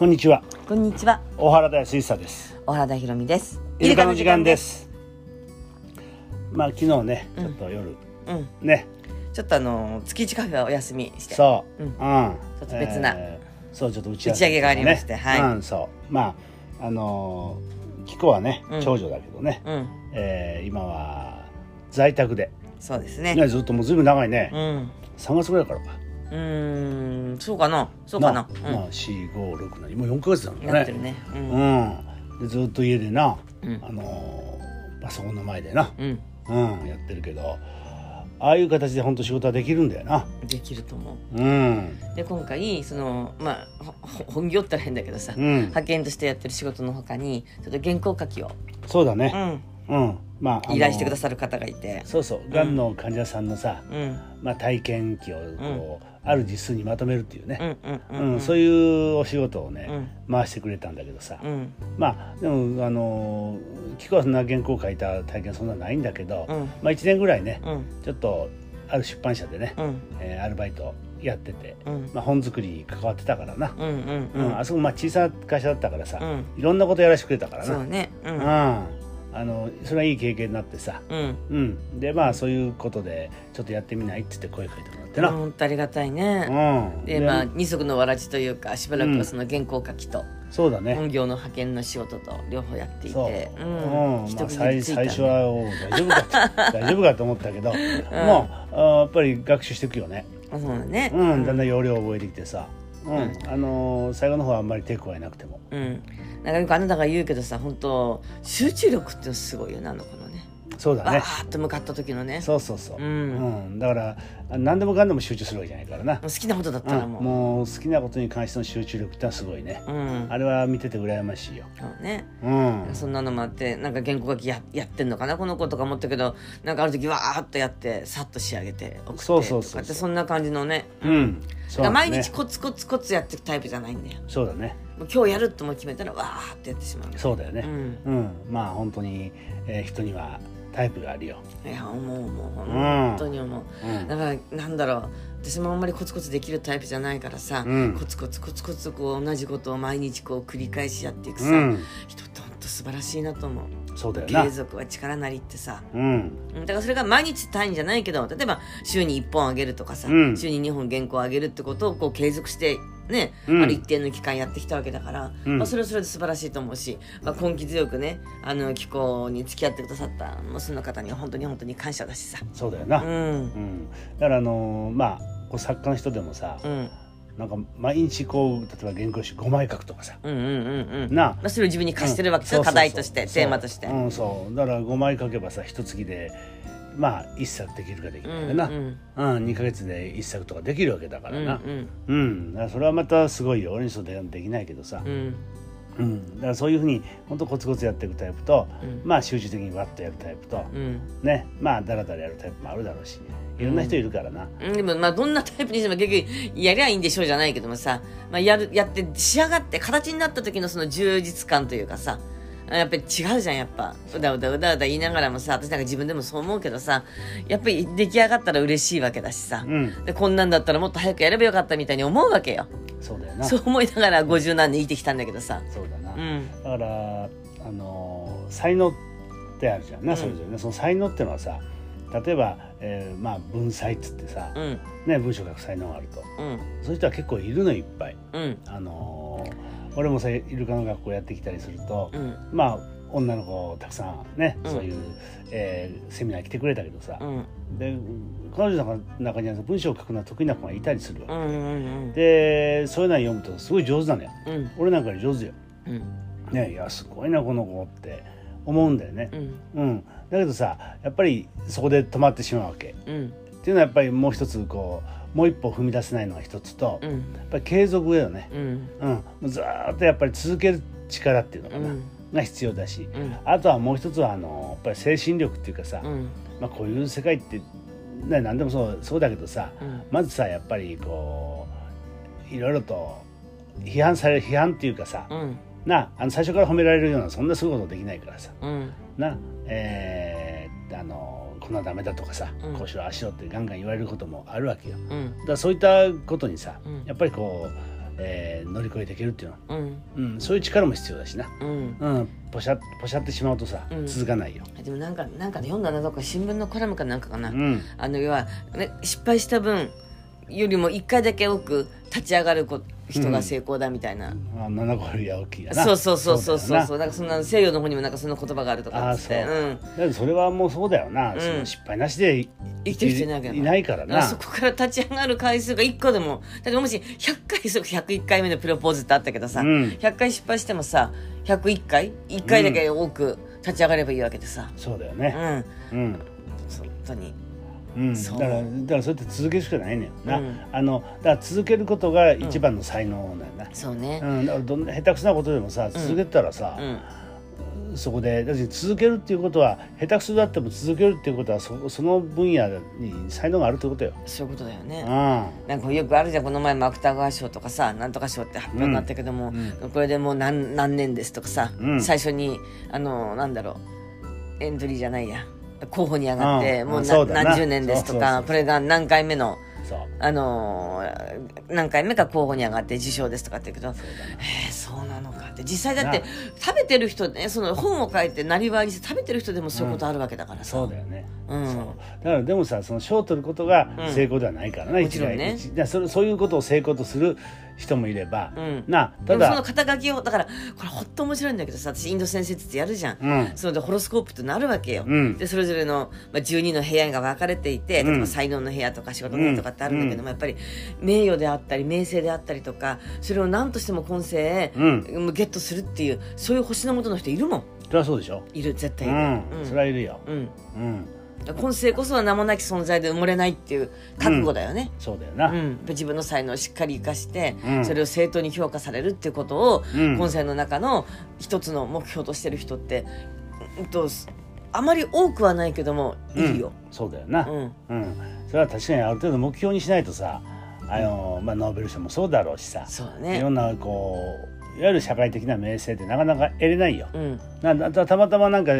こんにちは。こんにちは。大原田水佐です。小原田ひろみです。イルカの時間です。まあ昨日ねちょっと夜、うん。ね。ちょっとあの月一カフェはお休みして。そう、ううん。ん、ちょっと別な。そうちょっと打ち合わせ。打ち上げがありましてねはい。うん、そう。まああのー、キコはねうん。長女だけどね、うん。えー今は在宅で、そうですね。ね、ずっともうずいぶん長いね、うん。3月ぐらいからかうーんそうかな。そうかな。まあ4 5 67もう4か月だもんね。うんやってるね。ううん。んでずっと家でな、うん。あのーパソコンの前でな、うん。うん、やってるけどああいう形で本当仕事はできるんだよな。できると思う。ん。うで今回そのまあ本業ったら変だけどさうん。派遣としてやってる仕事のほかにちょっと原稿書きを。そうだねうん。うん、まあ依頼してくださる方がいて。そうそう。がん。の患者さんのさ、うん。まあ、体験記をこう、ある実数にまとめるっていううね、んううんん。うんそういうお仕事をね、回してくれたんだけどさ、うん。まあでもあのキコはそんな原稿を書いた体験そんなないんだけど、うん。まあ、1年ぐらいね、うん。ちょっとある出版社でね、うん。えーアルバイトやってて、うん。まあ、本作りに関わってたからな、うんうんうん。あそこまあ小さな会社だったからさ、うん。いろんなことやらせてくれたからな。そうね。ううんんあのそれはいい経験になってさ、うん。うん、でまあそういうことでちょっとやってみないって言って声かけてもらってな、うん本当ありがたいね。でまあ二足のわらじというかしばらくはその原稿書きとそうだね、本業の派遣の仕事と両方やっていそう、てうん。まあ、最最初は大丈夫か 大丈夫かと思ったけど、もうあやっぱり学習していくよね、あそうだね。うん、だんだん要領を覚えてきてさ、うん。うん。あのー最後の方はあんまり手加えなくても。うん。なんかよくあなたが言うけどさ本当集中力ってすごいよねあの子のね。バそうだね。ーッと向かった時のね。そうそうそう、うん。うん。だからあ何でもかんでも集中するわけじゃないからな、好きなことだったうん、らもう。もう好きなことに関しての集中力ってすごいね、うん。あれは見てて羨ましいよ、そうね。うん、そんなのもあってなんか原稿書きややってんのかなこの子とか思ったけどなんかある時わーっとやってさっと仕上げて送ってそうそうそうそんな感じのね。うん、ね。毎日コツコツコツやっていくタイプじゃないんだよ。そうだね。今日やるとも決めたらわーってやってしまう。そうだよね。うん。うん、まあ本当に、えー人にはタイプがあるよ、いや思う思ううん。本当に思う、うん。だからなんだろう私もあんまりコツコツできるタイプじゃないからさ、うん。コツコツコツコツこう同じことを毎日こう繰り返しやっていくさ、うん、人って本当素晴らしいなと思うそうだよな継続は力なりってさうんうんだからそれが毎日単位じゃないけど例えば週に1本あげるとかさ、うん週に2本原稿あげるってことをこう継続してね、うん。ある一定の期間やってきたわけだから、うん。まあ、それはそれで素晴らしいと思うし、まあ、根気強くねあの気候に付き合ってくださったその方には本当に本当に感謝だしさ。そうだよな、ううん。んだからあのーまあこう作家の人でもさ、うん。なんか毎日こう例えば原稿紙5枚書くとかさ、うんうんうんうん。なまあ、それを自分に課してるわけですよ、うん。課題としてテーマとして。うんそう。だから5枚書けばさ一月でまあ1作できるかできないかな、ううん。ん2か月で1作とかできるわけだかうんらなうん、だからそれはまたすごいよ。俺にそうでできないけどさ。う、ん。うん。だからそういうふうに本当コツコツやっていくタイプと、うん。まあ集中的にわっとやるタイプと、うん。ね。まあだらだらやるタイプもあるだろうしいろんな人いるからな、うん。でもまあどんなタイプにしても結局やりゃいいんでしょうじゃないけどもさ、まあ、やるやって仕上がって形になった時のその充実感というかさやっぱり違うじゃんやっぱ。うだうだうだうだ言いながらもさ私なんか自分でもそう思うけどさやっぱり出来上がったら嬉しいわけだしさ、うん。でこんなんだったらもっと早くやればよかったみたいに思うわけよ。そうだよな。そう思いながら50何年生きてきたんだけどさ。そうだな、うん。だからあのー才能ってあるじゃんな、うん。それぞれね。その才能ってのはさ例えば、えーまあ文才っつってさ、うん。ね、文章書く才能があると。うん。そういう人は結構いるのいっぱい。うん。あのー俺もさイルカの学校やってきたりすると、うん。まあ女の子たくさんね、うん。そういう、えーセミナー来てくれたけどさ、うん。で彼女の中には文章を書くのは得意な子がいたりするわけ、うんうんでそういうのを読むとすごい上手なのよ。うん。俺なんかより上手よ。うん。ねいやすごいなこの子って思うんだよね。う。ん。うん、だけどさやっぱりそこで止まってしまうわけ。うん。っていうのはやっぱりもう一つこうもう一歩踏み出せないのが一つと、やっうんぱり継続だよね。うん。うん、ずーっとやっぱり続ける力っていうのかな、うん。が必要だし、うん。あとはもう一つはあのやっぱり精神力っていうかさ、うん。まあ、こういう世界って、ね、何でもそうそうだけどさ、うん。まずさやっぱりこういろいろと批判される批判っていうかさ、うん。なあの最初から褒められるようなそんなすごいことできないからさ。うん。なえーあのこんなダメだとかさ、うん。こうしろああしろってガンガン言われることもあるわけよ。うん。だそういったことにさ、うん。やっぱりこう、えー乗り越えていけるっていうの、うん。うん、そういう力も必要だしな、うん。うん、ポシャポシャってしまうとさ、うん。続かないよ、でもなんかなんかで読んだなどっか新聞のコラムかなんかかな、うん、あの要は、ね、失敗した分よりも1回だけ多く立ち上がるこ人が成功だみたいな、あ7個よりは大きいやな。そうそうそうそうそうそう。だからそんな西洋の方にもなんかそんな言葉があるとかっつってそう。うん。それはもうそうだよな、その失敗なしで生きてる人いないけどいないからな。そこから立ち上がる回数が1個でも。だってもし100回そう101回目のプロポーズってあったけどさ、うん。100回失敗してもさ101回1回だけ多く立ち上がればいいわけでさ。そうだよね。うん、うん、本当にうん、だからだからそうやって続けるしかないねんな、うん。あのだから続けることが一番の才能なんやな、そうね。うん。だからどんな下手くそなことでもさ続けてたらさ、うん。そこでだって続けるっていうことは下手くそだっても続けるっていうことはそその分野に才能があるってことよ。そういうことだよね、うん。なんかよくあるじゃんこの前も芥川賞とかさなんとか賞って発表になったけども、これでもう何何年ですとかさ、うん。最初にあのなんだろうエントリーじゃないや候補に上がって、うん。もうなうん何十年ですとかこれが何回目のあのー何回目か候補に上がって受賞ですとかって言うけどそえー、そうなのかって。実際だってな食べてる人ねその本を書いてなりわいにして食べてる人でもそういうことあるわけだからさ、そうだよね、うん。だからでもさその賞を取ることがうん。成功ではないからな、もちろんね。一概に。だからそれそういうことを成功とする人もいれば、うん。なたでもそのだ、肩書きをだからこれほっと面白いんだけどさ私インド先生ってやるじゃん、うん。そのでホロスコープってなるわけよ、うん。でそれぞれの、まあ、12の部屋が分かれていて例えうんば才能の部屋とか仕事の部屋とかってあるんだけども、やっぱり名誉であったり名声であったりとかそれを何としても今世、うん。ゲットするっていうそういう星の元の人いるもん。それはそうでしょ、いる絶対いる、うん。それはいるよ、うん。うん、今世こそは名もなき存在で埋もれないっていう覚悟だよね、そうだよな、うん。自分の才能をしっかり生かして、うん。それを正当に評価されるっていうことを、うん。今世の中の一つの目標としてる人って、うんと、あまり多くはないけどもいるよ。うん。そうだよな、うん。うん、それは確かにある程度目標にしないとさあの、まあ、ノーベル賞もそうだろうしさ、そうだね。いろんなこういわゆる社会的な名声ってなかなか得れないよ。うん。なたたまたまなんか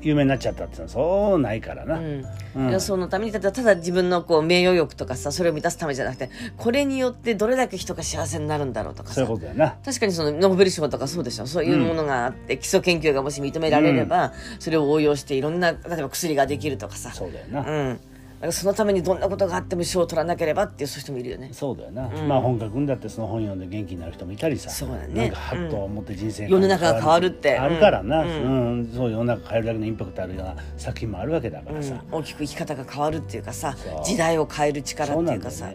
有名になっちゃったってそうないからな。うん。うん。そのためにただただ自分のこう名誉欲とかさそれを満たすためじゃなくてこれによってどれだけ人が幸せになるんだろうとかさ。そういうことだよな。確かにそのノーベル賞とかそうでしょ。そういうものがあって、基礎研究がもし認められれば、それを応用していろんな例えば薬ができるとかさ。そうだよな。うん、だからそのためにどんなことがあっても賞を取らなければっていう人もいるよね。そうだよな、まあ本格んだってその本読んで元気になる人もいたりさそうだね。なんかハッと思って人生が世の中が変わるって。あるからな、ううん。んそう世の中変えるだけのインパクトあるような作品もあるわけだからさ、うん、大きく生き方が変わるっていうかさ時代を変える力っていうかさ。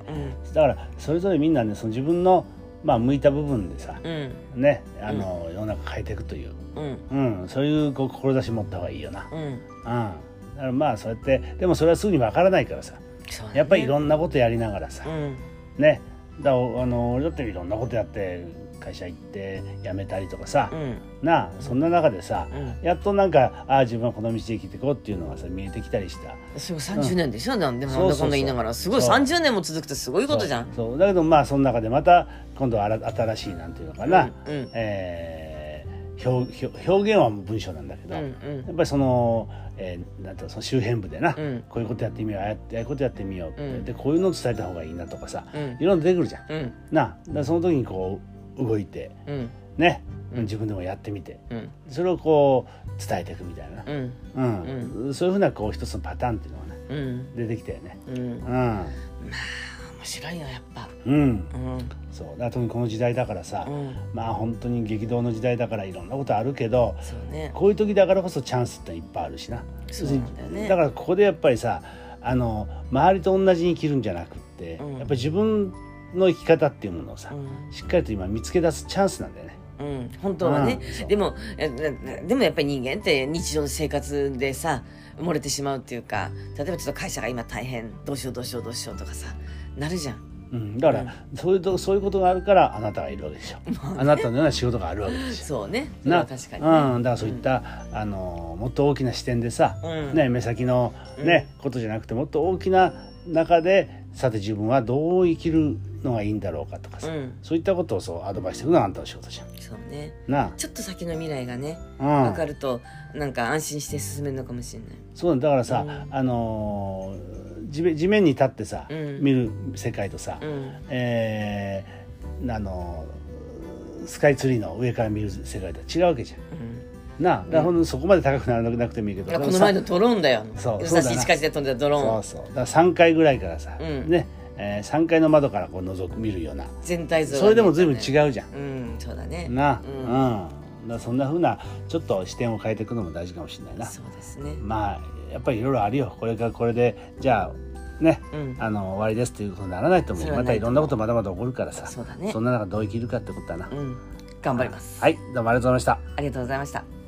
だからそれぞれみんなねその自分の、まあ、向いた部分でさ、うん。ねあの、世の中変えていくという、うん。うん。うん、そういうこう志持った方がいいよな、うん、まあそうやってでもそれはすぐにわからないからさ。ね。やっぱりいろんなことやりながらさ、うん。ね。だあの俺だっていろんなことやって会社行って辞めたりとかさ、うん。なあそんな中でさ、うん。やっとなんかああ自分はこの道で生きていこうっていうのがさ見えてきたりした。すごい30年でしょ、なん。でもなんだかんだ言いながら。すごいそう。30年も続くってすごいことじゃん。そう。だけどまあその中でまた今度は新新しいなんていうのかな、うんうん。えー表表表現は文章なんだけど、うんうん。やっぱりその,、えーなんてその周辺部でな、うん。こういうことやってみようああやってああいうことやってみようって、うん。でこういうのを伝えた方がいいなとかさ、うん。いろんな出てくるじゃん。うん。なその時にこう動いてうん。ね、うん。自分でもやってみてうん。それをこう伝えていくみたいな、うん。うん。そういうふうなこう一つのパターンっていうのがねうん。出てきたよね。うん。うん面白いよやっぱ。うん、うん。そう。だ特にこの時代だからさ、うん。まあ本当に激動の時代だからいろんなことあるけどそうね。こういう時だからこそチャンスっていっぱいあるしな。そうだよね。だからここでやっぱりさあの周りと同じに生きるんじゃなくって、うん。やっぱり自分の生き方っていうものをさ、うん。しっかりと今見つけ出すチャンスなんだよね。うん、本当はね、うん。でもでもやっぱり人間って日常の生活でさ埋もれてしまうっていうか例えばちょっと会社が今大変どうしようどうしようどうしようとかさなるじゃん。うん、だから、そういうとそういうことがあるからあなたがいるわけでしょ。あなたのような仕事があるわけでしょ。そうね。そ確かにね、うん、だからそういった、あのもっと大きな視点でさ、うん。ね、目先の、ねことじゃなくてもっと大きな中でさて自分はどう生きるのがいいんだろうかとかさ、うん。そういったことをそうアドバイスしていくのがあんたの仕事じゃん。そうね。なちょっと先の未来がねあ、うん、分かるとなんか安心して進めるのかもしれない。そうだ。からさ、うん。あのー地面地面に立ってさ、うん。見る世界とさ、うん。えーあのスカイツリーの上から見る世界とは違うわけじゃん。うん。なあ。だからほんとそこまで高くならなくてもいいけど、この前のドローンだよそうそうだな。い近しで飛んでたドローン。そうそう。だから3階ぐらいからさ、うん。ね、えー、3階の窓からこう覗く見るような。全体像がそれでも随分違ううじゃん。うんそうだね。なあ、ううん。んだそんなふうなちょっと視点を変えていくのも大事かもしれないな。そうですね。まあやっぱりいろいろあるよ。これからこれでじゃあね、うん。あの終わりですっていうことにならないと思そうまたいろんなことまだまだ起こるからさ。そうだね。そんな中どう生きるかってことだな、うん。頑張ります。はい。どうもありがとうございました。ありがとうございました